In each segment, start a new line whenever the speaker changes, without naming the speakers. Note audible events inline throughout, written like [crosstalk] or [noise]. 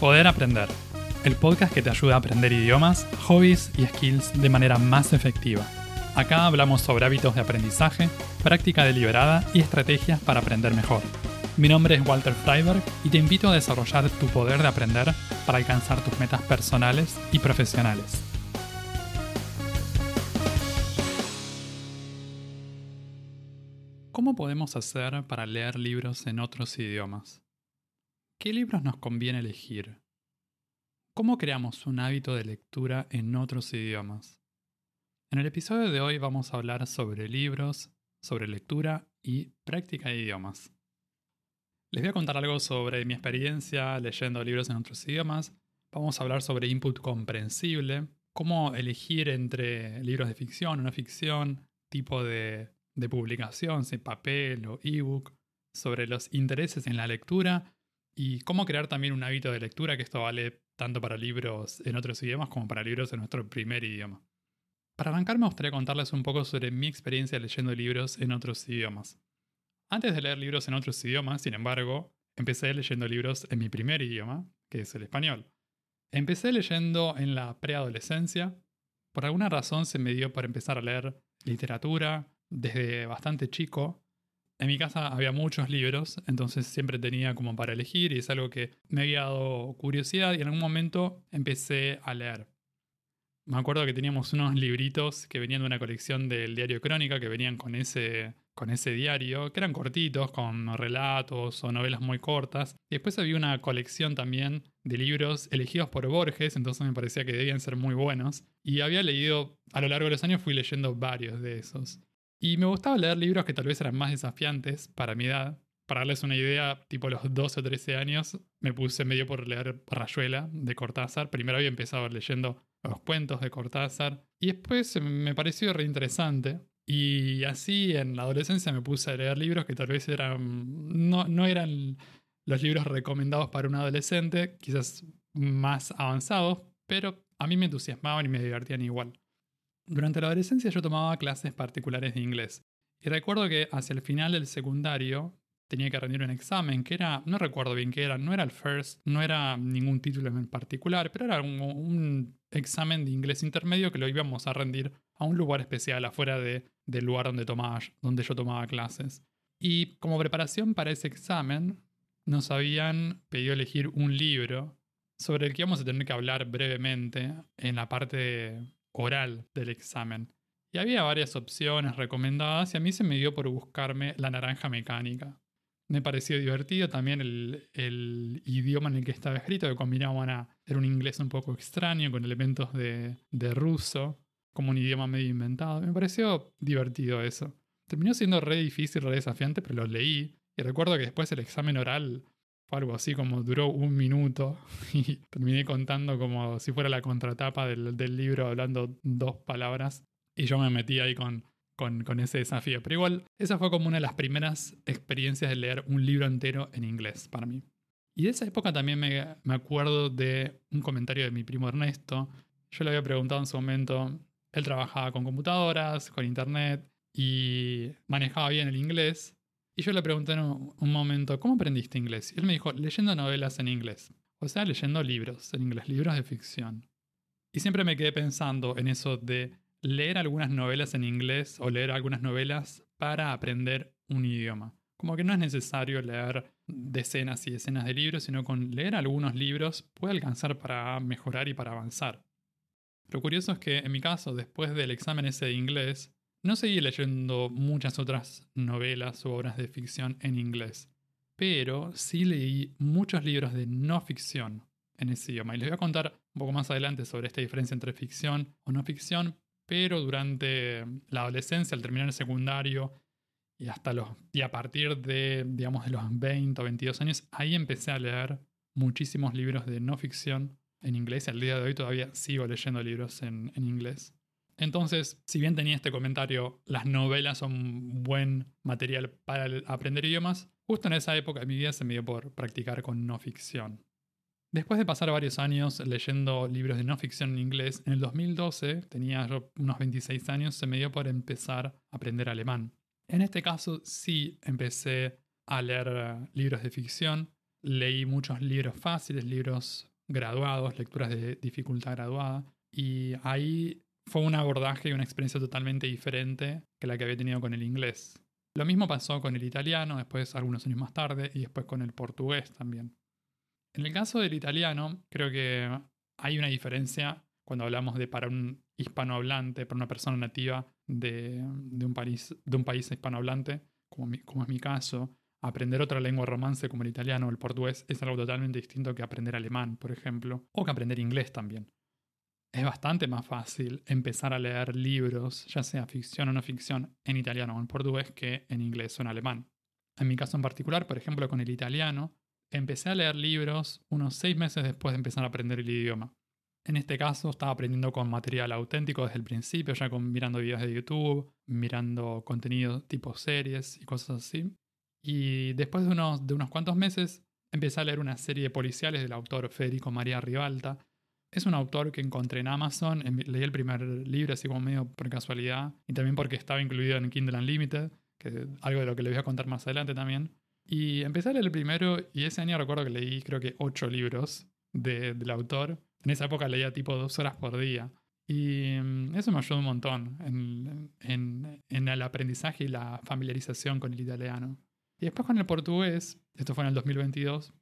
Poder Aprender, el podcast que te ayuda a aprender idiomas, hobbies y skills de manera más efectiva. Acá hablamos sobre hábitos de aprendizaje, práctica deliberada y estrategias para aprender mejor. Mi nombre es Walter Freiberg y te invito a desarrollar tu poder de aprender para alcanzar tus metas personales y profesionales. ¿Cómo podemos hacer para leer libros en otros idiomas? ¿Qué libros nos conviene elegir? ¿Cómo creamos un hábito de lectura en otros idiomas? En el episodio de hoy vamos a hablar sobre libros, sobre lectura y práctica de idiomas. Les voy a contar algo sobre mi experiencia leyendo libros en otros idiomas. Vamos a hablar sobre input comprensible, cómo elegir entre libros de ficción o no ficción, tipo de de publicación, si papel o ebook, sobre los intereses en la lectura y cómo crear también un hábito de lectura, que esto vale tanto para libros en otros idiomas como para libros en nuestro primer idioma. Para arrancar me gustaría contarles un poco sobre mi experiencia leyendo libros en otros idiomas. Antes de leer libros en otros idiomas, sin embargo, empecé leyendo libros en mi primer idioma, que es el español. Empecé leyendo en la preadolescencia. Por alguna razón se me dio por empezar a leer literatura, desde bastante chico. En mi casa había muchos libros, entonces siempre tenía como para elegir y es algo que me había dado curiosidad y en algún momento empecé a leer. Me acuerdo que teníamos unos libritos que venían de una colección del diario Crónica, que venían con ese, con ese diario, que eran cortitos, con relatos o novelas muy cortas. Después había una colección también de libros elegidos por Borges, entonces me parecía que debían ser muy buenos. Y había leído, a lo largo de los años fui leyendo varios de esos. Y me gustaba leer libros que tal vez eran más desafiantes para mi edad. Para darles una idea, tipo los 12 o 13 años, me puse medio por leer Rayuela de Cortázar. Primero había empezado leyendo los cuentos de Cortázar y después me pareció reinteresante. Y así en la adolescencia me puse a leer libros que tal vez eran no, no eran los libros recomendados para un adolescente, quizás más avanzados, pero a mí me entusiasmaban y me divertían igual. Durante la adolescencia yo tomaba clases particulares de inglés. Y recuerdo que hacia el final del secundario tenía que rendir un examen que era, no recuerdo bien qué era, no era el FIRST, no era ningún título en particular, pero era un, examen de inglés intermedio que lo íbamos a rendir a un lugar especial afuera de, del lugar donde, tomaba, donde yo tomaba clases. Y como preparación para ese examen, nos habían pedido elegir un libro sobre el que íbamos a tener que hablar brevemente en la parte oral del examen. Y había varias opciones recomendadas y a mí se me dio por buscarme la naranja mecánica. Me pareció divertido también el, idioma en el que estaba escrito, que combinaban a, un inglés un poco extraño con elementos de, de ruso, como un idioma medio inventado. Me pareció divertido eso. Terminó siendo re difícil, re desafiante, pero lo leí. Y recuerdo que después el examen oral fue algo así como duró un minuto [laughs] y terminé contando como si fuera la contratapa del, libro hablando dos palabras y yo me metí ahí con, con, ese desafío. Pero igual, esa fue como una de las primeras experiencias de leer un libro entero en inglés para mí. Y de esa época también me, me acuerdo de un comentario de mi primo Ernesto. Yo le había preguntado en su momento, él trabajaba con computadoras, con internet y manejaba bien el inglés. Y yo le pregunté en un momento, ¿cómo aprendiste inglés? Y él me dijo, leyendo novelas en inglés. O sea, leyendo libros en inglés, libros de ficción. Y siempre me quedé pensando en eso de leer algunas novelas en inglés o leer algunas novelas para aprender un idioma. Como que no es necesario leer decenas y decenas de libros, sino con leer algunos libros puede alcanzar para mejorar y para avanzar. Lo curioso es que en mi caso, después del examen ese de inglés, no seguí leyendo muchas otras novelas o obras de ficción en inglés, pero sí leí muchos libros de no ficción en ese idioma. Y les voy a contar un poco más adelante sobre esta diferencia entre ficción o no ficción, pero durante la adolescencia, al terminar el secundario y hasta los y a partir de digamos de los 20 o 22 años, ahí empecé a leer muchísimos libros de no ficción en inglés y al día de hoy todavía sigo leyendo libros en, en inglés. Entonces, si bien tenía este comentario, las novelas son buen material para aprender idiomas, justo en esa época de mi vida se me dio por practicar con no ficción. Después de pasar varios años leyendo libros de no ficción en inglés, en el 2012, tenía yo unos 26 años, se me dio por empezar a aprender alemán. En este caso sí empecé a leer eh, libros de ficción, leí muchos libros fáciles, libros graduados, lecturas de dificultad graduada, y ahí fue un abordaje y una experiencia totalmente diferente que la que había tenido con el inglés. Lo mismo pasó con el italiano, después algunos años más tarde, y después con el portugués también. En el caso del italiano, creo que hay una diferencia cuando hablamos de para un hispanohablante, para una persona nativa de, un, país, hispanohablante, como, como es mi caso, aprender otra lengua romance como el italiano o el portugués es algo totalmente distinto que aprender alemán, por ejemplo, o que aprender inglés también. Es bastante más fácil empezar a leer libros, ya sea ficción o no ficción, en italiano o en portugués que en inglés o en alemán. En mi caso en particular, por ejemplo, con el italiano, empecé a leer libros unos seis meses después de empezar a aprender el idioma. En este caso estaba aprendiendo con material auténtico desde el principio, ya con mirando videos de YouTube, mirando contenido tipo series y cosas así. Y después de unos, de unos cuantos meses empecé a leer una serie de policiales del autor Federico María Ribalta. Es un autor que encontré en Amazon, leí el primer libro así como medio por casualidad y también porque estaba incluido en Kindle Unlimited, que algo de lo que les voy a contar más adelante también. Y empecé a leer el primero y ese año recuerdo que leí creo que ocho libros del autor. En esa época leía tipo dos horas por día. Y mm, eso me ayudó un montón en, en el aprendizaje y la familiarización con el italiano. Y después con el portugués, esto fue en el 2022,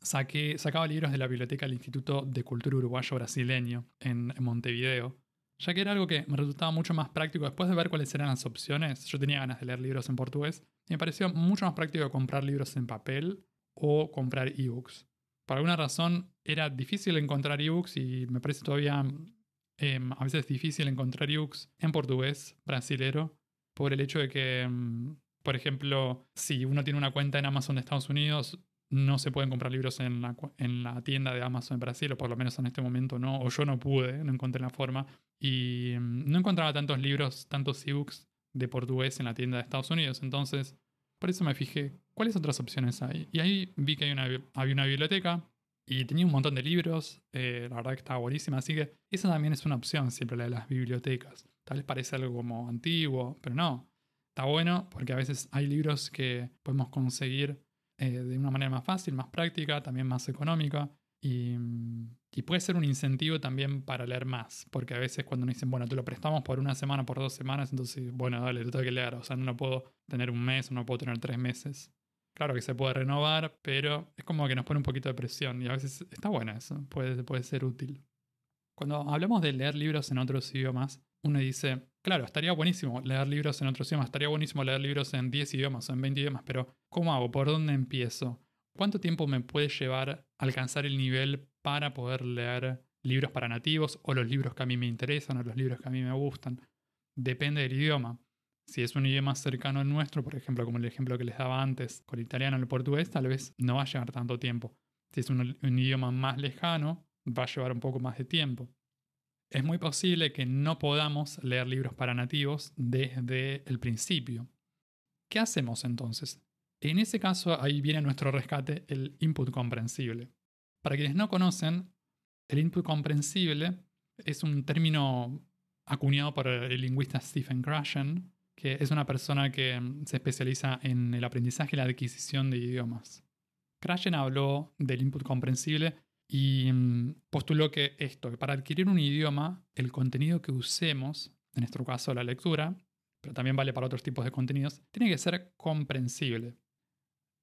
saqué, sacaba libros de la biblioteca del Instituto de Cultura Uruguayo Brasileño en, Montevideo, ya que era algo que me resultaba mucho más práctico después de ver cuáles eran las opciones. Yo tenía ganas de leer libros en portugués y me pareció mucho más práctico comprar libros en papel o comprar ebooks. Por alguna razón era difícil encontrar ebooks y me parece todavía em, a veces difícil encontrar ebooks en portugués brasilero por el hecho de que em, por ejemplo, si uno tiene una cuenta en Amazon de Estados Unidos, no se pueden comprar libros en la, en la tienda de Amazon en Brasil, o por lo menos en este momento no, o yo no pude, no encontré la forma. Y mm, no encontraba tantos libros, tantos ebooks de portugués en la tienda de Estados Unidos. Entonces, por eso me fijé, ¿cuáles otras opciones hay? Y ahí vi que hay una, había una biblioteca y tenía un montón de libros, eh, la verdad que estaba buenísima, así que esa también es una opción, siempre la de las bibliotecas. Tal vez parece algo como antiguo, pero no está bueno porque a veces hay libros que podemos conseguir eh, de una manera más fácil, más práctica, también más económica. Y, y, puede ser un incentivo también para leer más, porque a veces cuando nos dicen, bueno, te lo prestamos por una semana, por dos semanas, entonces, bueno, dale, te tengo que leer. O sea, no puedo tener un mes, no puedo tener tres meses. Claro que se puede renovar, pero es como que nos pone un poquito de presión y a veces está bueno eso, puede, puede ser útil. Cuando hablamos de leer libros en otros idiomas, uno dice, claro, estaría buenísimo leer libros en otros idiomas, estaría buenísimo leer libros en 10 idiomas o en 20 idiomas, pero ¿cómo hago? ¿Por dónde empiezo? ¿Cuánto tiempo me puede llevar alcanzar el nivel para poder leer libros para nativos o los libros que a mí me interesan o los libros que a mí me gustan? Depende del idioma. Si es un idioma cercano al nuestro, por ejemplo, como el ejemplo que les daba antes, con el italiano o el portugués, tal vez no va a llevar tanto tiempo. Si es un, un idioma más lejano, va a llevar un poco más de tiempo es muy posible que no podamos leer libros para nativos desde el principio. ¿Qué hacemos entonces? En ese caso, ahí viene nuestro rescate, el input comprensible. Para quienes no conocen, el input comprensible es un término acuñado por el lingüista Stephen Krashen, que es una persona que mm, se especializa en el aprendizaje y la adquisición de idiomas. Krashen habló del input comprensible y mm, postuló que esto, que para adquirir un idioma, el contenido que usemos, en nuestro caso la lectura, pero también vale para otros tipos de contenidos, tiene que ser comprensible.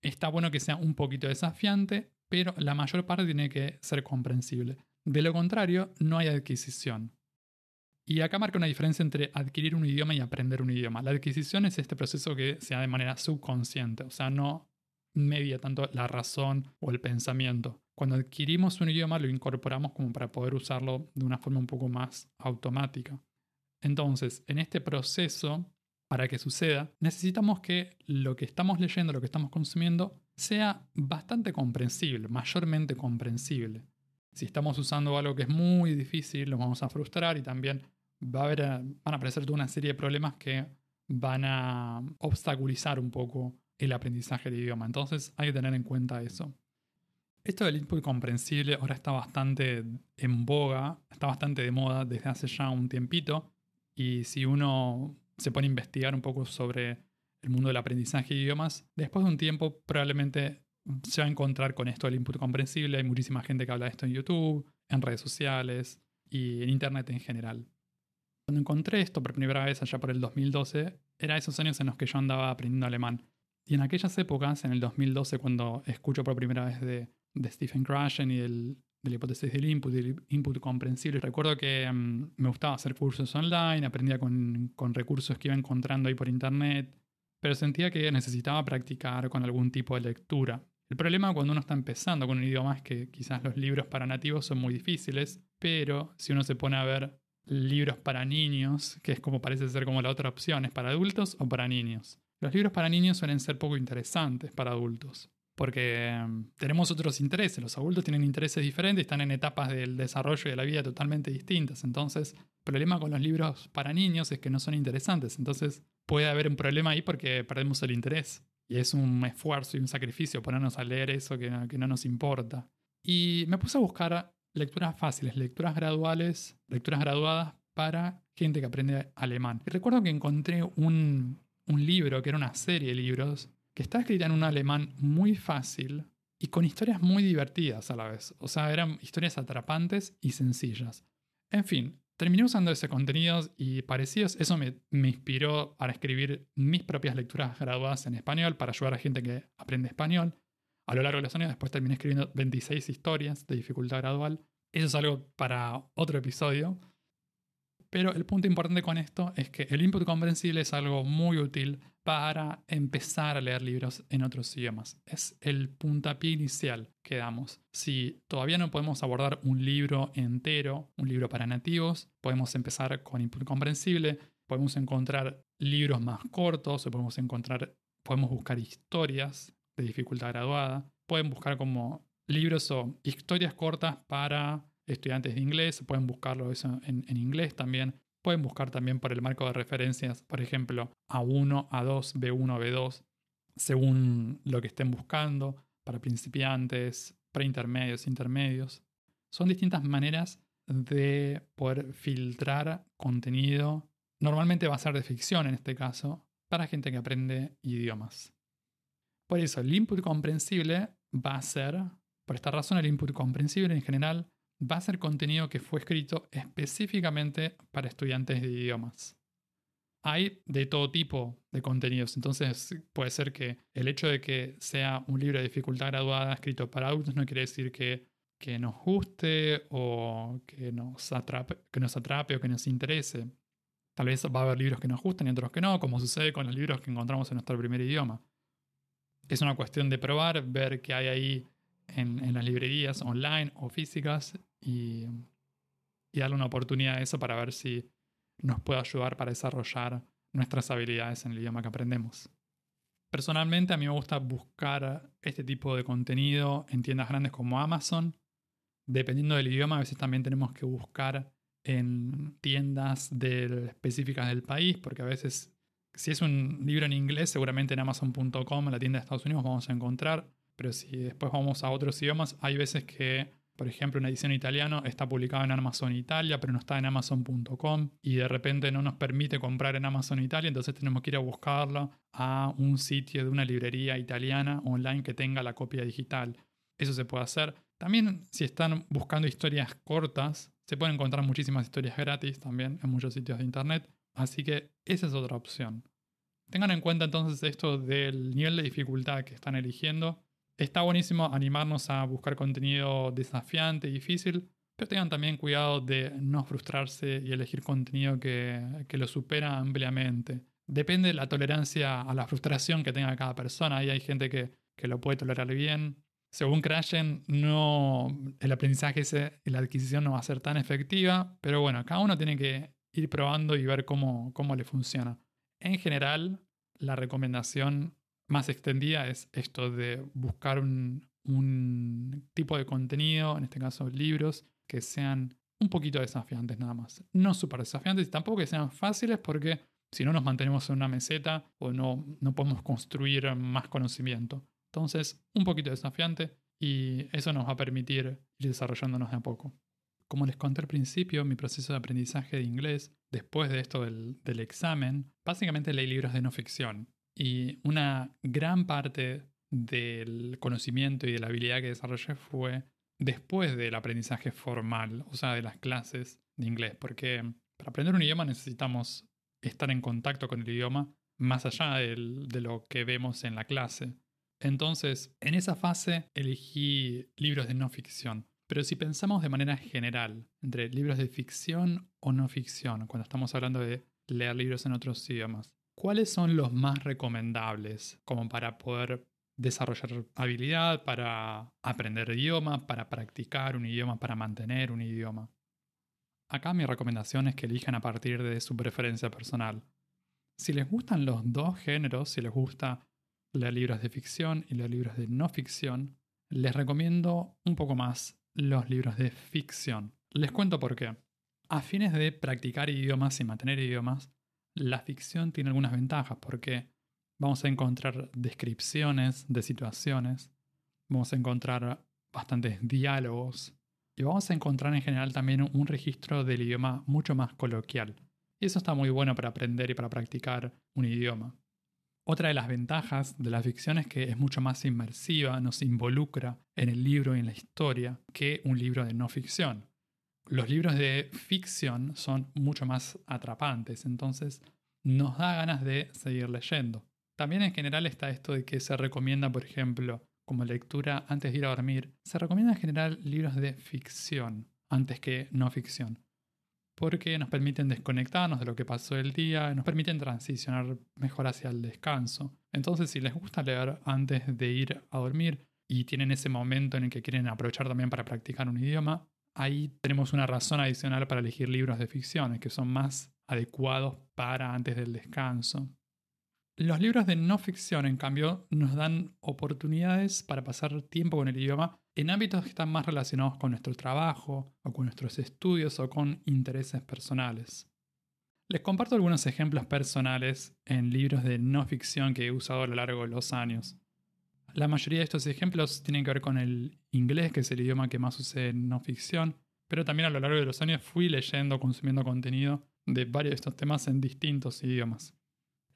Está bueno que sea un poquito desafiante, pero la mayor parte tiene que ser comprensible. De lo contrario, no hay adquisición. Y acá marca una diferencia entre adquirir un idioma y aprender un idioma. La adquisición es este proceso que se da de manera subconsciente, o sea, no media tanto la razón o el pensamiento. Cuando adquirimos un idioma lo incorporamos como para poder usarlo de una forma un poco más automática. Entonces, en este proceso, para que suceda, necesitamos que lo que estamos leyendo, lo que estamos consumiendo, sea bastante comprensible, mayormente comprensible. Si estamos usando algo que es muy difícil, lo vamos a frustrar y también va a haber, van a aparecer toda una serie de problemas que van a obstaculizar un poco el aprendizaje del idioma. Entonces hay que tener en cuenta eso. Esto del input comprensible ahora está bastante en boga, está bastante de moda desde hace ya un tiempito. Y si uno se pone a investigar un poco sobre el mundo del aprendizaje de idiomas, después de un tiempo probablemente se va a encontrar con esto del input comprensible. Hay muchísima gente que habla de esto en YouTube, en redes sociales y en Internet en general. Cuando encontré esto por primera vez allá por el 2012, era esos años en los que yo andaba aprendiendo alemán. Y en aquellas épocas, en el 2012, cuando escucho por primera vez de, Stephen Krashen y del, de la hipótesis del input, del input comprensible, recuerdo que mm, me gustaba hacer cursos online, aprendía con, con recursos que iba encontrando ahí por internet, pero sentía que necesitaba practicar con algún tipo de lectura. El problema cuando uno está empezando con un idioma es que quizás los libros para nativos son muy difíciles, pero si uno se pone a ver libros para niños, que es como parece ser como la otra opción, ¿es para adultos o para niños? Los libros para niños suelen ser poco interesantes para adultos, porque em, tenemos otros intereses, los adultos tienen intereses diferentes, están en etapas del desarrollo de la vida totalmente distintas, entonces el problema con los libros para niños es que no son interesantes, entonces puede haber un problema ahí porque perdemos el interés. Y es un esfuerzo y un sacrificio ponernos a leer eso que, no nos importa. Y me puse a buscar lecturas fáciles, lecturas graduales, lecturas graduadas para gente que aprende alemán. Y recuerdo que encontré un libro, que era una serie de libros, que está escrita en un alemán muy fácil y con historias muy divertidas a la vez. O sea, eran historias atrapantes y sencillas. En fin, terminé usando ese contenido y parecidos. Eso me, inspiró para escribir mis propias lecturas graduadas en español para ayudar a gente que aprende español. A lo largo de los años después terminé escribiendo 26 historias de dificultad gradual. Eso es algo para otro episodio. Pero el punto importante con esto es que el input comprensible es algo muy útil para empezar a leer libros en otros idiomas. Es el puntapié inicial que damos. Si todavía no podemos abordar un libro entero, un libro para nativos, podemos empezar con input comprensible, podemos encontrar libros más cortos podemos encontrar podemos buscar historias de dificultad graduada. Pueden buscar como libros o historias cortas para estudiantes de inglés, pueden buscarlo eso en, inglés también. Pueden buscar también por el marco de referencias, por ejemplo, A1, A2, B1, B2, según lo que estén buscando, para principiantes, preintermedios, intermedios. Son distintas maneras de poder filtrar contenido. Normalmente va a ser de ficción en este caso, para gente que aprende idiomas. Por eso, el input comprensible va a ser, por esta razón, el input comprensible en general va a ser contenido que fue escrito específicamente para estudiantes de idiomas. Hay de todo tipo de contenidos, entonces puede ser que el hecho de que sea un libro de dificultad graduada escrito para adultos no quiere decir que, que nos guste o que nos, atrape, que nos atrape o que nos interese. Tal vez va a haber libros que nos gusten y otros que no, como sucede con los libros que encontramos en nuestro primer idioma es una cuestión de probar, ver qué hay ahí en, las librerías online o físicas y, darle una oportunidad a eso para ver si nos puede ayudar para desarrollar nuestras habilidades en el idioma que aprendemos. Personalmente a mí me gusta buscar este tipo de contenido en tiendas grandes como Amazon. Dependiendo del idioma, a veces también tenemos que buscar en tiendas específicas del país, porque a veces si es un libro en inglés, seguramente en amazon.com, en la tienda de Estados Unidos, vamos a encontrar. Pero si después vamos a otros idiomas, hay veces que, por ejemplo, una edición italiano está publicada en Amazon Italia, pero no está en amazon.com y de repente no nos permite comprar en Amazon Italia, entonces tenemos que ir a buscarlo a un sitio de una librería italiana online que tenga la copia digital. Eso se puede hacer. También si están buscando historias cortas, se pueden encontrar muchísimas historias gratis también en muchos sitios de internet. Así que esa es otra opción. Tengan en cuenta entonces esto del nivel de dificultad que están eligiendo. Está buenísimo animarnos a buscar contenido desafiante y difícil, pero tengan también cuidado de no frustrarse y elegir contenido que, lo supera ampliamente. Depende de la tolerancia a la frustración que tenga cada persona. Ahí hay gente que, que lo puede tolerar bien. Según Crashen, no, el aprendizaje y la adquisición no va a ser tan efectiva, pero bueno, cada uno tiene que ir probando y ver cómo, cómo le funciona. En general, la recomendación más extendida es esto de buscar un, un tipo de contenido, en este caso libros, que sean un poquito desafiantes nada más. No súper desafiantes y tampoco que sean fáciles porque si no nos mantenemos en una meseta o no, no podemos construir más conocimiento. Entonces, un poquito desafiante y eso nos va a permitir ir desarrollándonos de a poco. Como les conté al principio, mi proceso de aprendizaje de inglés, después de esto del, examen, básicamente leí libros de no ficción. Y una gran parte del conocimiento y de la habilidad que desarrollé fue después del aprendizaje formal, o sea, de las clases de inglés, porque para aprender un idioma necesitamos estar en contacto con el idioma más allá de lo que vemos en la clase. Entonces, en esa fase elegí libros de no ficción. Pero si pensamos de manera general, entre libros de ficción o no ficción, cuando estamos hablando de leer libros en otros idiomas, ¿cuáles son los más recomendables como para poder desarrollar habilidad, para aprender idioma, para practicar un idioma, para mantener un idioma? Acá mi recomendación es que elijan a partir de su preferencia personal. Si les gustan los dos géneros, si les gusta leer libros de ficción y leer libros de no ficción, les recomiendo un poco más los libros de ficción. Les cuento por qué. A fines de practicar idiomas y mantener idiomas, la ficción tiene algunas ventajas porque vamos a encontrar descripciones de situaciones, vamos a encontrar bastantes diálogos y vamos a encontrar en general también un registro del idioma mucho más coloquial. Y eso está muy bueno para aprender y para practicar un idioma. Otra de las ventajas de la ficción es que es mucho más inmersiva, nos involucra en el libro y en la historia que un libro de no ficción. Los libros de ficción son mucho más atrapantes, entonces nos da ganas de seguir leyendo. También en general está esto de que se recomienda, por ejemplo, como lectura antes de ir a dormir, se recomienda en general libros de ficción antes que no ficción, porque nos permiten desconectarnos de lo que pasó el día, nos permiten transicionar mejor hacia el descanso. Entonces, si les gusta leer antes de ir a dormir y tienen ese momento en el que quieren aprovechar también para practicar un idioma, ahí tenemos una razón adicional para elegir libros de ficción, que son más adecuados para antes del descanso. Los libros de no ficción, en cambio, nos dan oportunidades para pasar tiempo con el idioma en ámbitos que están más relacionados con nuestro trabajo, o con nuestros estudios, o con intereses personales. Les comparto algunos ejemplos personales en libros de no ficción que he usado a lo largo de los años. La mayoría de estos ejemplos tienen que ver con el inglés, que es el idioma que más usé en no ficción, pero también a lo largo de los años fui leyendo, consumiendo contenido de varios de estos temas en distintos idiomas.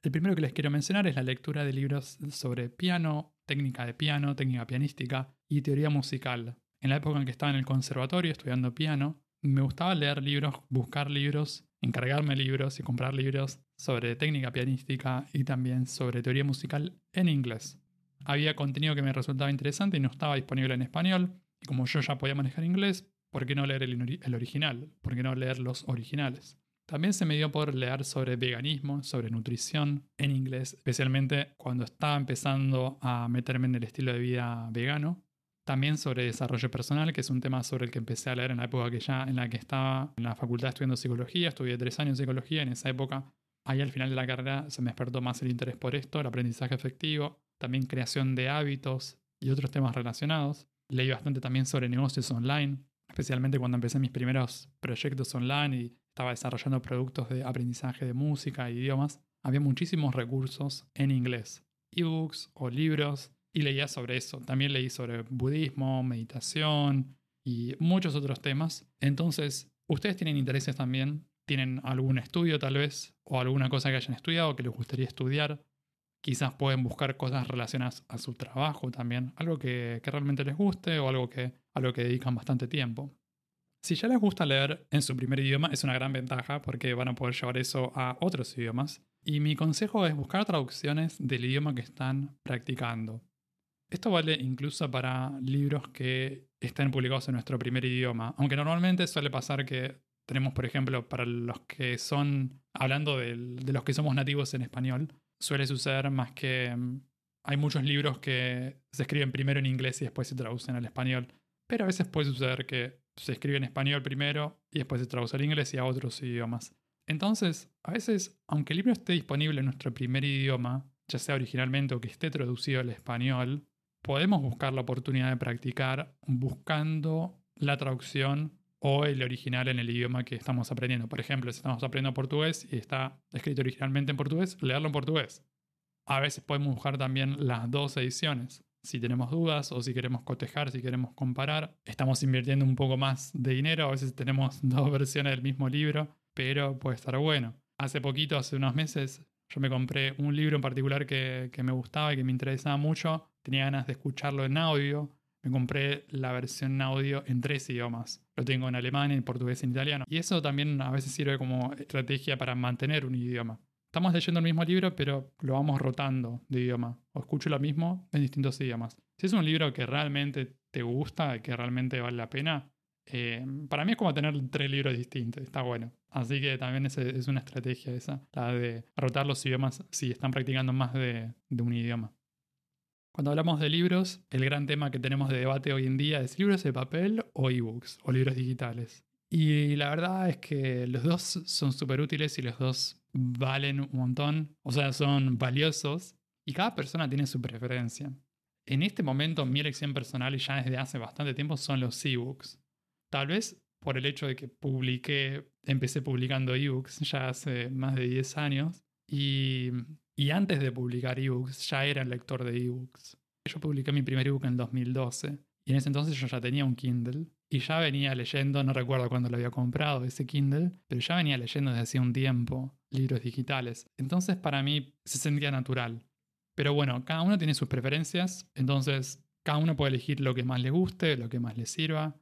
El primero que les quiero mencionar es la lectura de libros sobre piano, técnica de piano, técnica pianística y teoría musical. En la época en que estaba en el conservatorio estudiando piano, me gustaba leer libros, buscar libros, encargarme libros y comprar libros sobre técnica pianística y también sobre teoría musical en inglés. Había contenido que me resultaba interesante y no estaba disponible en español, y como yo ya podía manejar inglés, ¿por qué no leer el, original? ¿Por qué no leer los originales? También se me dio por leer sobre veganismo, sobre nutrición en inglés, especialmente cuando estaba empezando a meterme en el estilo de vida vegano. También sobre desarrollo personal, que es un tema sobre el que empecé a leer en la época que ya en la que estaba en la facultad estudiando psicología. Estudié tres años de psicología en esa época. Ahí al final de la carrera se me despertó más el interés por esto, el aprendizaje efectivo, también creación de hábitos y otros temas relacionados. Leí bastante también sobre negocios online, especialmente cuando empecé mis primeros proyectos online y estaba desarrollando productos de aprendizaje de música e idiomas, había muchísimos recursos en inglés, ebooks o libros, y leía sobre eso. También leí sobre budismo, meditación y muchos otros temas. Entonces, ustedes tienen intereses también, tienen algún estudio tal vez, o alguna cosa que hayan estudiado que les gustaría estudiar. Quizás pueden buscar cosas relacionadas a su trabajo también, algo que, realmente les guste o algo que, a lo que dedican bastante tiempo. Si ya les gusta leer en su primer idioma, es una gran ventaja porque van a poder llevar eso a otros idiomas. Y mi consejo es buscar traducciones del idioma que están practicando. Esto vale incluso para libros que estén publicados en nuestro primer idioma, aunque normalmente suele pasar que tenemos, por ejemplo, para los que son, hablando de, los que somos nativos en español, suele suceder más que mm, hay muchos libros que se escriben primero en inglés y después se traducen al español, pero a veces puede suceder que se escribe en español primero y después se traduce al inglés y a otros idiomas. Entonces, a veces, aunque el libro esté disponible en nuestro primer idioma, ya sea originalmente o que esté traducido al español, podemos buscar la oportunidad de practicar buscando la traducción o el original en el idioma que estamos aprendiendo. Por ejemplo, si estamos aprendiendo portugués y está escrito originalmente en portugués, leerlo en portugués. A veces podemos buscar también las dos ediciones si tenemos dudas o si queremos cotejar, si queremos comparar. Estamos invirtiendo un poco más de dinero, a veces tenemos [laughs] dos versiones del mismo libro, pero puede estar bueno. Hace poquito, hace unos meses, yo me compré un libro en particular que, me gustaba y que me interesaba mucho tenía ganas de escucharlo en audio, compré la versión audio en tres idiomas. Lo tengo en alemán, en portugués y en italiano. Y eso también a veces sirve como estrategia para mantener un idioma. Estamos leyendo el mismo libro, pero lo vamos rotando de idioma. O escucho lo mismo en distintos idiomas. Si es un libro que realmente te gusta, que realmente vale la pena, eh, para mí es como tener tres libros distintos. Está bueno. Así que también es, es una estrategia esa, la de rotar los idiomas si están practicando más de, de un idioma. Cuando hablamos de libros, el gran tema que tenemos de debate hoy en día es libros de papel o ebooks o libros digitales. Y la verdad es que los dos son súper útiles y los dos valen un montón, o sea, son valiosos y cada persona tiene su preferencia. En este momento mi elección personal y ya desde hace bastante tiempo son los ebooks. Tal vez por el hecho de que publiqué, empecé publicando ebooks ya hace más de 10 años y y antes de publicar ebooks, ya era lector de ebooks. Yo publiqué mi primer ebook en 2012. Y en ese entonces yo ya tenía un Kindle. Y ya venía leyendo, no recuerdo cuándo lo había comprado ese Kindle, pero ya venía leyendo desde hace un tiempo libros digitales. Entonces para mí se sentía natural. Pero bueno, cada uno tiene sus preferencias, entonces cada uno puede elegir lo que más le guste, lo que más le sirva.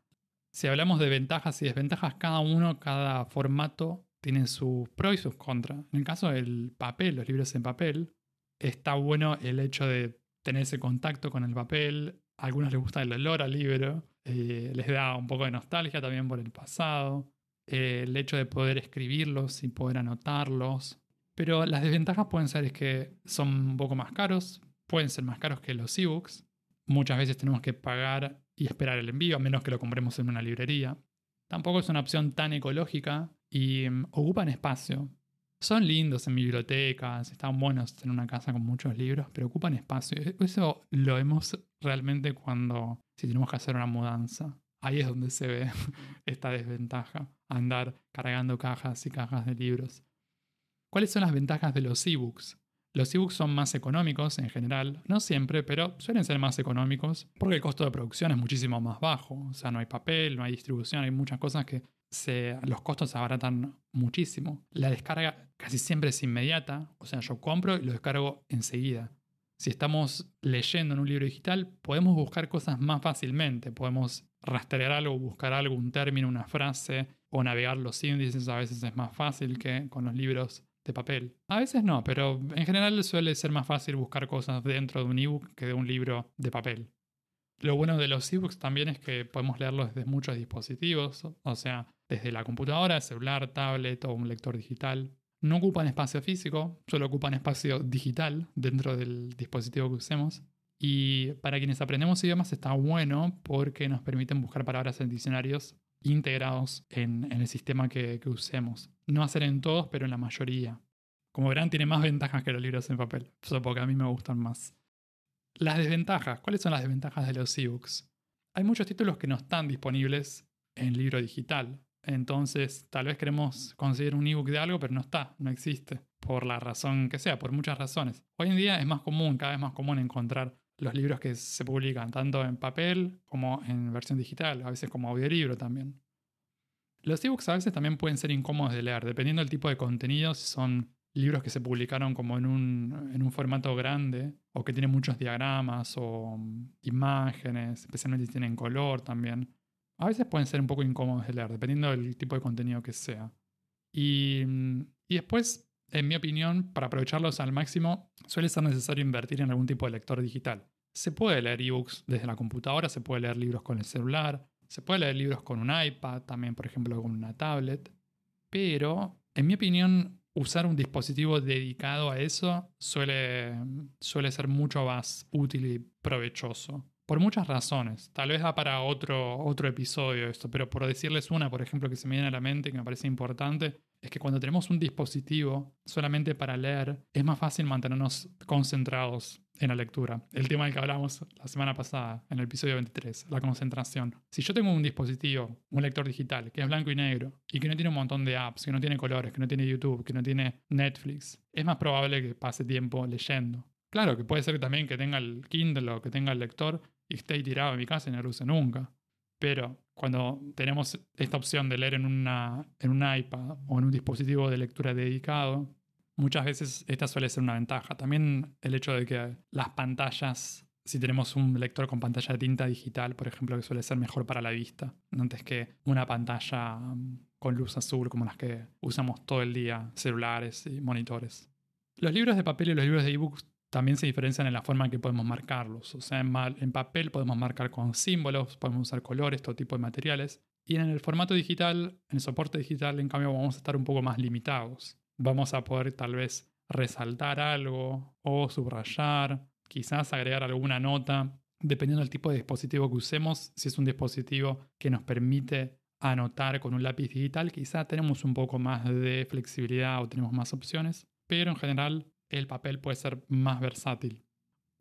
Si hablamos de ventajas y desventajas, cada uno, cada formato tienen sus pros y sus contras. En el caso del papel, los libros en papel, está bueno el hecho de tener ese contacto con el papel. A algunos les gusta el olor al libro, eh, les da un poco de nostalgia también por el pasado. Eh, el hecho de poder escribirlos y poder anotarlos. Pero las desventajas pueden ser es que son un poco más caros, pueden ser más caros que los ebooks. Muchas veces tenemos que pagar y esperar el envío, a menos que lo compremos en una librería. Tampoco es una opción tan ecológica y mm, ocupan espacio. Son lindos en bibliotecas, están buenos en una casa con muchos libros, pero ocupan espacio. E-, eso lo vemos realmente cuando, si tenemos que hacer una mudanza. Ahí es donde se ve [laughs] esta desventaja, andar cargando cajas y cajas de libros. ¿Cuáles son las ventajas de los ebooks? Los ebooks son más económicos en general, no siempre, pero suelen ser más económicos porque el costo de producción es muchísimo más bajo. O sea, no hay papel, no hay distribución, hay muchas cosas que los costos se abaratan muchísimo. La descarga casi siempre es inmediata, o sea, yo compro y lo descargo enseguida. Si estamos leyendo en un libro digital, podemos buscar cosas más fácilmente, podemos rastrear algo, buscar algo, un término, una frase, o navegar los índices, a veces es más fácil que con los libros de papel. A veces no, pero en general suele ser más fácil buscar cosas dentro de un ebook que de un libro de papel. Lo bueno de los ebooks también es que podemos leerlos desde muchos dispositivos, o sea, desde la computadora, celular, tablet o un lector digital. No ocupan espacio físico, solo ocupan espacio digital dentro del dispositivo que usemos. Y para quienes aprendemos idiomas está bueno porque nos permiten buscar palabras en diccionarios integrados en, el sistema que, usemos. No hacer en todos, pero en la mayoría. Como verán, tiene más ventajas que los libros en papel, solo porque a mí me gustan más. Las desventajas. ¿Cuáles son las desventajas de los ebooks? Hay muchos títulos que no están disponibles en libro digital. Entonces, tal vez queremos conseguir un ebook de algo, pero no está, no existe. Por la razón que sea, por muchas razones. Hoy en día es más común, cada vez más común encontrar los libros que se publican, tanto en papel como en versión digital, a veces como audiolibro también. Los ebooks a veces también pueden ser incómodos de leer, dependiendo del tipo de contenido, si son libros que se publicaron como en un, en un formato grande o que tienen muchos diagramas o mm, imágenes, especialmente si tienen color también. A veces pueden ser un poco incómodos de leer, dependiendo del tipo de contenido que sea. Y, mm, y después, en mi opinión, para aprovecharlos al máximo, suele ser necesario invertir en algún tipo de lector digital. Se puede leer ebooks desde la computadora, se puede leer libros con el celular, se puede leer libros con un iPad, también por ejemplo con una tablet, pero en mi opinión usar un dispositivo dedicado a eso suele, suele ser mucho más útil y provechoso. Por muchas razones. Tal vez da para otro, otro episodio esto, pero por decirles una, por ejemplo, que se me viene a la mente, que me parece importante, es que cuando tenemos un dispositivo solamente para leer, es más fácil mantenernos concentrados en la lectura. El tema del que hablamos la semana pasada, en el episodio 23, la concentración. Si yo tengo un dispositivo, un lector digital, que es blanco y negro, y que no tiene un montón de apps, que no tiene colores, que no tiene YouTube, que no tiene Netflix, es más probable que pase tiempo leyendo. Claro que puede ser también que tenga el Kindle o que tenga el lector y esté tirado en mi casa y no lo use nunca. Pero cuando tenemos esta opción de leer en, una, en un iPad o en un dispositivo de lectura dedicado, muchas veces esta suele ser una ventaja. También el hecho de que las pantallas si tenemos un lector con pantalla de tinta digital, por ejemplo, que suele ser mejor para la vista, antes que una pantalla mm, con luz azul como las que usamos todo el día, celulares y monitores. Los libros de papel y los libros de ebooks también se diferencian en la forma en que podemos marcarlos. O sea, en, papel podemos marcar con símbolos, podemos usar colores, todo tipo de materiales. Y en el formato digital, en el soporte digital, en cambio, vamos a estar un poco más limitados. Vamos a poder tal vez resaltar algo o subrayar quizás agregar alguna nota, dependiendo del tipo de dispositivo que usemos. Si es un dispositivo que nos permite anotar con un lápiz digital, quizás tenemos un poco más de flexibilidad o tenemos más opciones, pero en general el papel puede ser más versátil.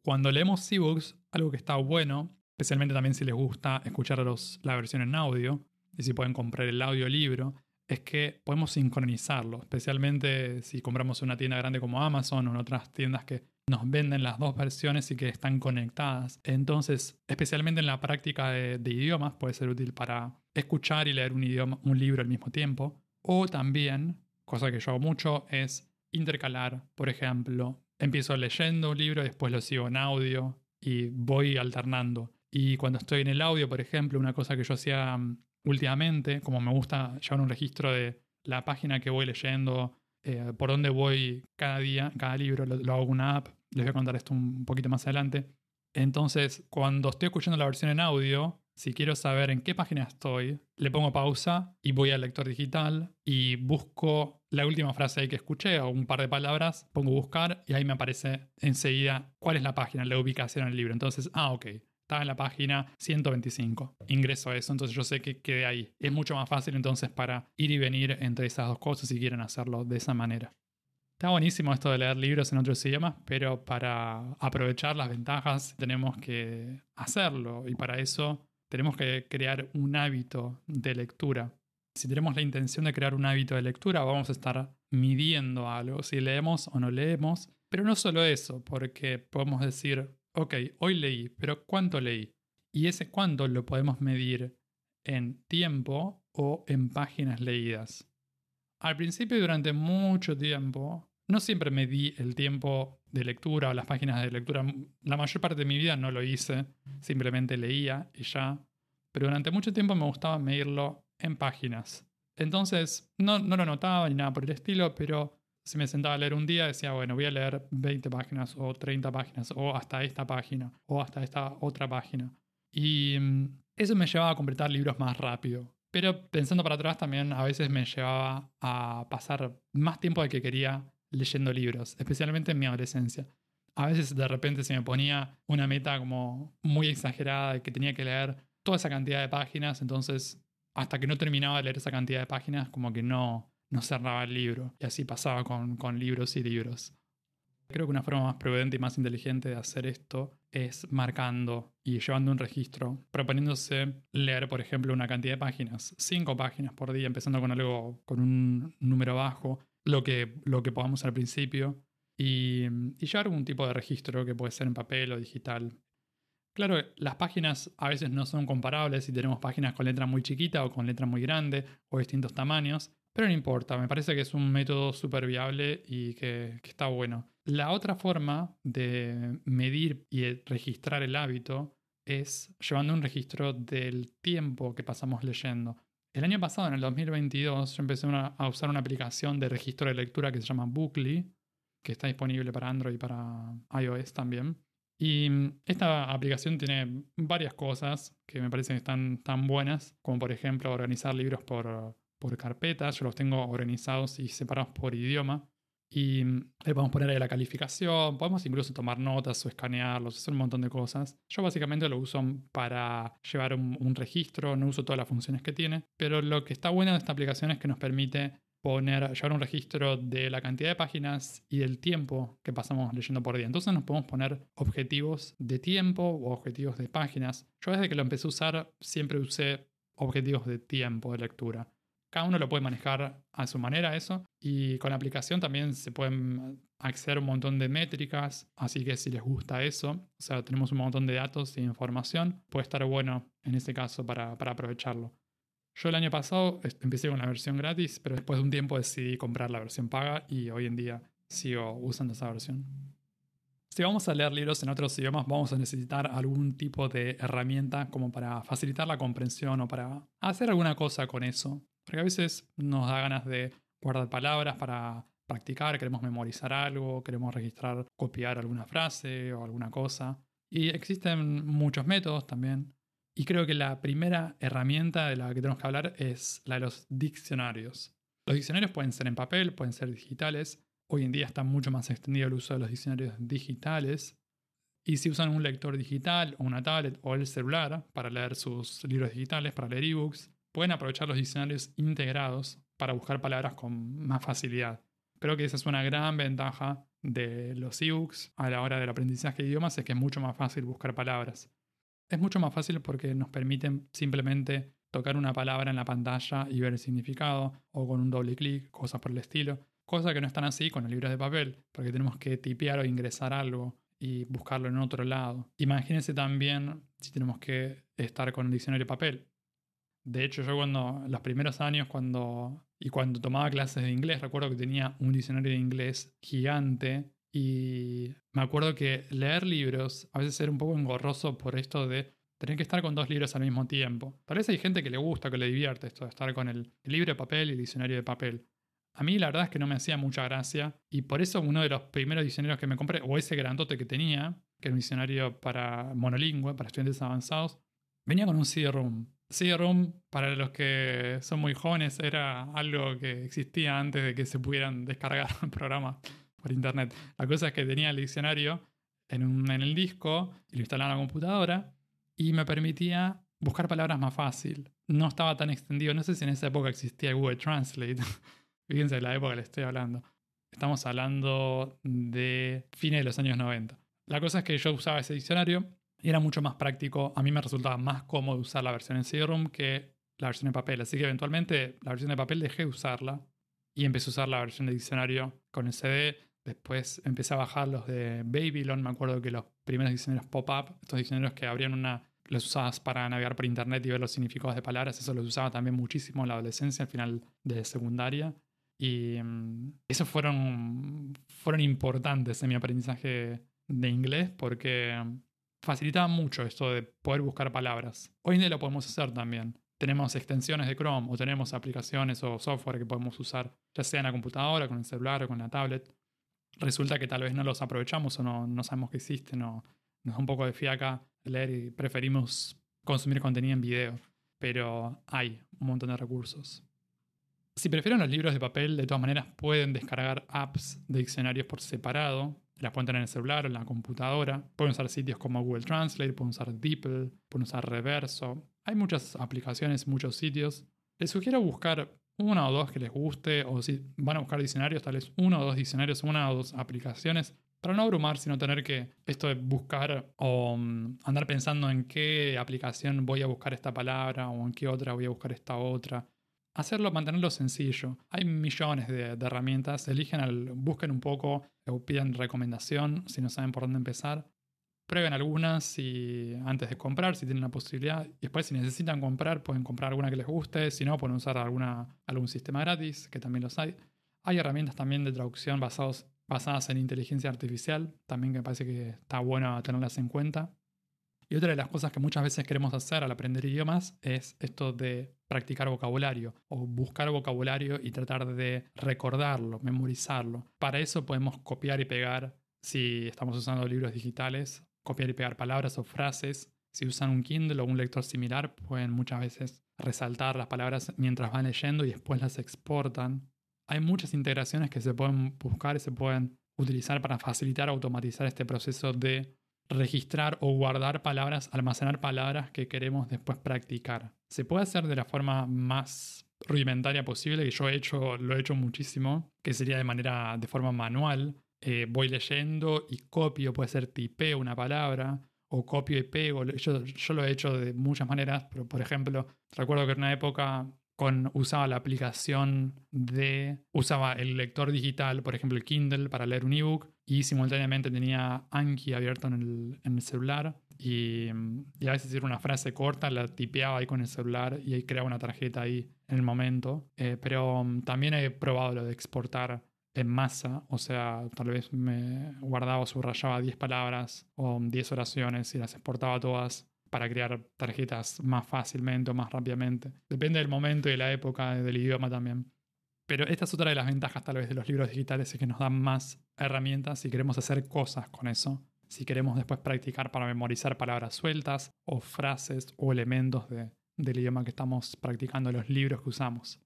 Cuando leemos ebooks, algo que está bueno, especialmente también si les gusta escuchar la versión en audio y si pueden comprar el audiolibro, es que podemos sincronizarlo, especialmente si compramos una tienda grande como Amazon o en otras tiendas que nos venden las dos versiones y que están conectadas. Entonces, especialmente en la práctica de, idiomas, puede ser útil para escuchar y leer un, idioma, un libro al mismo tiempo. O también, cosa que yo hago mucho, es intercalar. Por ejemplo, empiezo leyendo un libro, después lo sigo en audio y voy alternando. Y cuando estoy en el audio, por ejemplo, una cosa que yo hacía mm, últimamente, como me gusta llevar un registro de la página que voy leyendo, eh, por dónde voy cada día, cada libro, lo, lo hago en una app les voy a contar esto un poquito más adelante. Entonces, cuando estoy escuchando la versión en audio, si quiero saber en qué página estoy, le pongo pausa y voy al lector digital y busco la última frase ahí que escuché o un par de palabras, pongo buscar y ahí me aparece enseguida cuál es la página, la ubicación en el libro. Entonces, ah, ok, estaba en la página 125. Ingreso a eso, entonces yo sé que quedé ahí. Es mucho más fácil entonces para ir y venir entre esas dos cosas si quieren hacerlo de esa manera. Está buenísimo esto de leer libros en otros idiomas, pero para aprovechar las ventajas tenemos que hacerlo y para eso tenemos que crear un hábito de lectura. Si tenemos la intención de crear un hábito de lectura, vamos a estar midiendo algo, si leemos o no leemos, pero no solo eso, porque podemos decir, ok, hoy leí, pero ¿cuánto leí? Y ese cuánto lo podemos medir en tiempo o en páginas leídas. Al principio y durante mucho tiempo, no siempre me di el tiempo de lectura o las páginas de lectura. La mayor parte de mi vida no lo hice, simplemente leía y ya. Pero durante mucho tiempo me gustaba medirlo en páginas. Entonces, no, no lo notaba ni nada por el estilo, pero si me sentaba a leer un día, decía, bueno, voy a leer 20 páginas o 30 páginas o hasta esta página o hasta esta otra página. Y mm, eso me llevaba a completar libros más rápido. Pero pensando para atrás también a veces me llevaba a pasar más tiempo del que quería leyendo libros, especialmente en mi adolescencia. A veces de repente se me ponía una meta como muy exagerada de que tenía que leer toda esa cantidad de páginas, entonces hasta que no terminaba de leer esa cantidad de páginas como que no, no cerraba el libro y así pasaba con, con libros y libros. Creo que una forma más prudente y más inteligente de hacer esto es marcando y llevando un registro, proponiéndose leer, por ejemplo, una cantidad de páginas, cinco páginas por día, empezando con algo con un número bajo, lo que, lo que podamos al principio y, y llevar algún tipo de registro que puede ser en papel o digital. Claro, las páginas a veces no son comparables si tenemos páginas con letra muy chiquita o con letra muy grande o distintos tamaños, pero no importa, me parece que es un método súper viable y que, está bueno. La otra forma de medir y registrar el hábito es llevando un registro del tiempo que pasamos leyendo. El año pasado, en el 2022, yo empecé a usar una aplicación de registro de lectura que se llama Bookly, que está disponible para Android y para iOS también. Y esta aplicación tiene varias cosas que me parecen tan buenas, como por ejemplo organizar libros por, por carpetas. Yo los tengo organizados y separados por idioma. Y le podemos poner ahí la calificación, podemos incluso tomar notas o escanearlos, hacer un montón de cosas. Yo básicamente lo uso para llevar un, registro, no uso todas las funciones que tiene, pero lo que está bueno de esta aplicación es que nos permite poner, llevar un registro de la cantidad de páginas y del tiempo que pasamos leyendo por día. Entonces nos podemos poner objetivos de tiempo o objetivos de páginas. Yo desde que lo empecé a usar siempre usé objetivos de tiempo de lectura. Cada uno lo puede manejar a su manera eso. Y con la aplicación también se pueden acceder a un montón de métricas. Así que si les gusta eso, o sea, tenemos un montón de datos e información, puede estar bueno en este caso para, para aprovecharlo. Yo el año pasado empecé con la versión gratis, pero después de un tiempo decidí comprar la versión paga y hoy en día sigo usando esa versión. Si vamos a leer libros en otros idiomas, vamos a necesitar algún tipo de herramienta como para facilitar la comprensión o para hacer alguna cosa con eso. Porque a veces nos da ganas de guardar palabras para practicar, queremos memorizar algo, queremos registrar, copiar alguna frase o alguna cosa. Y existen muchos métodos también. Y creo que la primera herramienta de la que tenemos que hablar es la de los diccionarios. Los diccionarios pueden ser en papel, pueden ser digitales. Hoy en día está mucho más extendido el uso de los diccionarios digitales. Y si usan un lector digital o una tablet o el celular para leer sus libros digitales, para leer ebooks, pueden aprovechar los diccionarios integrados para buscar palabras con más facilidad. Creo que esa es una gran ventaja de los ebooks a la hora del aprendizaje de idiomas, es que es mucho más fácil buscar palabras. Es mucho más fácil porque nos permiten simplemente tocar una palabra en la pantalla y ver el significado, o con un doble clic, cosas por el estilo. Cosa que no están así con los libros de papel, porque tenemos que tipear o ingresar algo y buscarlo en otro lado. Imagínense también si tenemos que estar con el diccionario de papel. De hecho, yo cuando, los primeros años, cuando, y cuando tomaba clases de inglés, recuerdo que tenía un diccionario de inglés gigante y me acuerdo que leer libros a veces era un poco engorroso por esto de tener que estar con dos libros al mismo tiempo. Tal vez hay gente que le gusta, que le divierte esto de estar con el, libro de papel y el diccionario de papel. A mí la verdad es que no me hacía mucha gracia y por eso uno de los primeros diccionarios que me compré, o ese grandote que tenía, que era un diccionario para monolingüe, para estudiantes avanzados, venía con un CD-ROOM. CD-ROOM, para los que son muy jóvenes, era algo que existía antes de que se pudieran descargar [laughs] programas internet. La cosa es que tenía el diccionario en, en el disco y lo instalaba en la computadora y me permitía buscar palabras más fácil. No estaba tan extendido, no sé si en esa época existía Google Translate. [laughs] Fíjense la época que le estoy hablando. Estamos hablando de fines de los años 90. La cosa es que yo usaba ese diccionario era mucho más práctico. A mí me resultaba más cómodo usar la versión en CD-ROOM que la versión de papel. Así que eventualmente la versión de papel dejé de usarla y empecé a usar la versión de diccionario con el CD. Después empecé a bajar los de Babylon. Me acuerdo que los primeros diccionarios pop-up, estos diccionarios que abrían una. Los usabas para navegar por internet y ver los significados de palabras. Eso los usaba también muchísimo en la adolescencia, al final de secundaria. Y mm, esos fueron, fueron importantes en mi aprendizaje de inglés porque facilitaba mucho esto de poder buscar palabras. Hoy en día lo podemos hacer también. Tenemos extensiones de Chrome o tenemos aplicaciones o software que podemos usar, ya sea en la computadora, con el celular o con la tablet. Resulta que tal vez no los aprovechamos o no, no sabemos que existen o nos da un poco de fiaca leer y preferimos consumir contenido en video. Pero hay un montón de recursos. Si prefieren los libros de papel, de todas maneras pueden descargar apps de diccionarios por separado las pueden tener en el celular o en la computadora. Pueden usar sitios como Google Translate, pueden usar DeepL, pueden usar Reverso. Hay muchas aplicaciones, muchos sitios. Les sugiero buscar uno o dos que les guste, o si van a buscar diccionarios, tal vez uno o dos diccionarios, una o dos aplicaciones, para no abrumar, sino tener que esto de buscar o mm, andar pensando en qué aplicación voy a buscar esta palabra o en qué otra voy a buscar esta otra hacerlo, mantenerlo sencillo. Hay millones de, herramientas, eligen, al, busquen un poco o piden recomendación si no saben por dónde empezar. Prueben algunas antes de comprar, si tienen la posibilidad. Y después, si necesitan comprar, pueden comprar alguna que les guste. Si no, pueden usar alguna, algún sistema gratis, que también los hay. Hay herramientas también de traducción basados, basadas en inteligencia artificial, también que me parece que está bueno tenerlas en cuenta. Y otra de las cosas que muchas veces queremos hacer al aprender idiomas es esto de practicar vocabulario o buscar vocabulario y tratar de recordarlo, memorizarlo. Para eso podemos copiar y pegar, si estamos usando libros digitales, copiar y pegar palabras o frases. Si usan un Kindle o un lector similar, pueden muchas veces resaltar las palabras mientras van leyendo y después las exportan. Hay muchas integraciones que se pueden buscar y se pueden utilizar para facilitar, automatizar este proceso de registrar o guardar palabras, almacenar palabras que queremos después practicar. Se puede hacer de la forma más rudimentaria posible, que yo he hecho, lo he hecho muchísimo, que sería de manera, de forma manual. Eh, voy leyendo y copio, puede ser tipeo una palabra, o copio y pego. Yo, yo lo he hecho de muchas maneras, pero por ejemplo, recuerdo que en una época con, usaba la aplicación de, usaba el lector digital, por ejemplo el Kindle para leer un ebook y simultáneamente tenía Anki abierto en el, celular y, a veces era una frase corta, la tipeaba ahí con el celular y ahí creaba una tarjeta ahí en el momento. Eh, pero mm, también he probado lo de exportar en masa, o sea, tal vez me guardaba o subrayaba 10 palabras o 10 oraciones y las exportaba todas para crear tarjetas más fácilmente o más rápidamente. Depende del momento y la época, del idioma también. Pero esta es otra de las ventajas tal vez de los libros digitales, es que nos dan más herramientas si queremos hacer cosas con eso. Si queremos después practicar para memorizar palabras sueltas o frases o elementos del idioma que estamos practicando, los libros que usamos.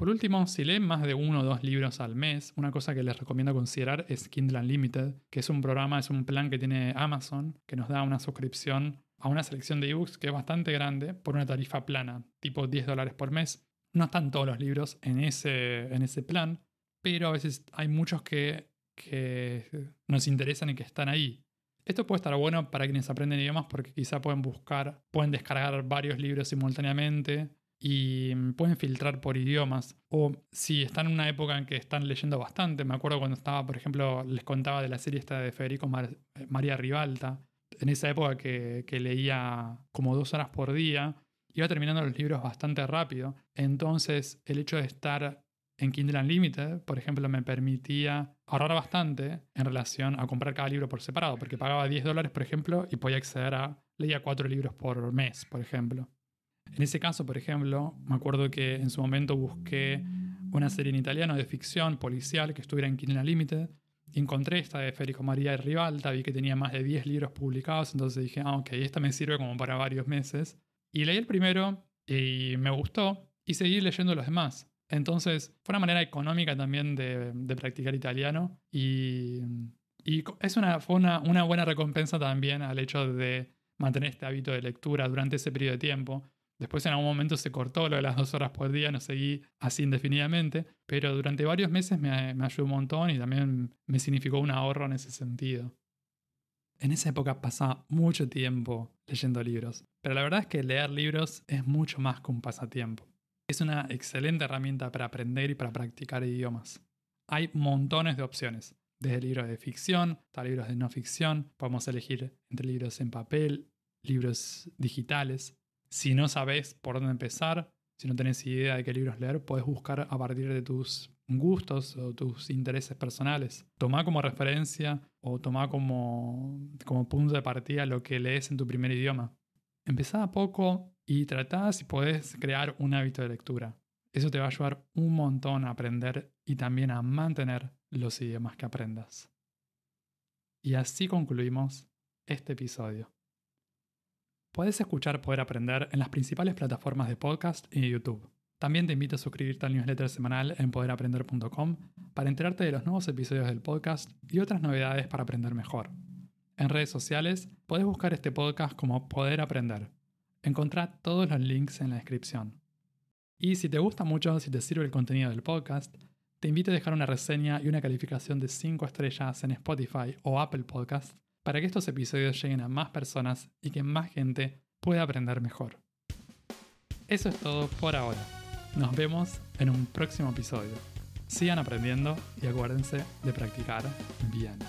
Por último, si leen más de uno o dos libros al mes, una cosa que les recomiendo considerar es Kindle Unlimited, que es un programa, es un plan que tiene Amazon, que nos da una suscripción a una selección de ebooks que es bastante grande por una tarifa plana, tipo 10 dólares por mes. No están todos los libros en ese, en ese plan, pero a veces hay muchos que, que nos interesan y que están ahí. Esto puede estar bueno para quienes aprenden idiomas porque quizá pueden buscar, pueden descargar varios libros simultáneamente y pueden filtrar por idiomas. O si están en una época en que están leyendo bastante, me acuerdo cuando estaba, por ejemplo, les contaba de la serie esta de Federico María Ribalta, en esa época que, leía como dos horas por día, iba terminando los libros bastante rápido. Entonces, el hecho de estar en Kindle Unlimited, por ejemplo, me permitía ahorrar bastante en relación a comprar cada libro por separado, porque pagaba 10 dólares, por ejemplo, y podía acceder a, leía cuatro libros por mes, por ejemplo. En ese caso, por ejemplo, me acuerdo que en su momento busqué una serie en italiano de ficción policial que estuviera en Kindle Unlimited encontré esta de Federico María de Ribalta, vi que tenía más de 10 libros publicados, entonces dije, ah, ok, esta me sirve como para varios meses. Y leí el primero y me gustó y seguí leyendo los demás. Entonces fue una manera económica también de, practicar italiano y, es una, fue una, una buena recompensa también al hecho de mantener este hábito de lectura durante ese periodo de tiempo. Después en algún momento se cortó lo de las dos horas por día, no seguí así indefinidamente, pero durante varios meses me, ayudó un montón y también me significó un ahorro en ese sentido. En esa época pasaba mucho tiempo leyendo libros, pero la verdad es que leer libros es mucho más que un pasatiempo. Es una excelente herramienta para aprender y para practicar idiomas. Hay montones de opciones, desde libros de ficción hasta libros de no ficción. Podemos elegir entre libros en papel, libros digitales, si no sabes por dónde empezar, si no tenés idea de qué libros leer, puedes buscar a partir de tus gustos o tus intereses personales. Toma como referencia o toma como, como punto de partida lo que lees en tu primer idioma. Empezá a poco y tratá si podés crear un hábito de lectura. Eso te va a ayudar un montón a aprender y también a mantener los idiomas que aprendas. Y así concluimos este episodio. Puedes escuchar Poder Aprender en las principales plataformas de podcast y YouTube. También te invito a suscribirte al newsletter semanal en poderaprender.com para enterarte de los nuevos episodios del podcast y otras novedades para aprender mejor. En redes sociales puedes buscar este podcast como Poder Aprender. Encontrá todos los links en la descripción. Y si te gusta mucho, si te sirve el contenido del podcast, te invito a dejar una reseña y una calificación de 5 estrellas en Spotify o Apple Podcast para que estos episodios lleguen a más personas y que más gente pueda aprender mejor. Eso es todo por ahora. Nos vemos en un próximo episodio. Sigan aprendiendo y acuérdense de practicar bien.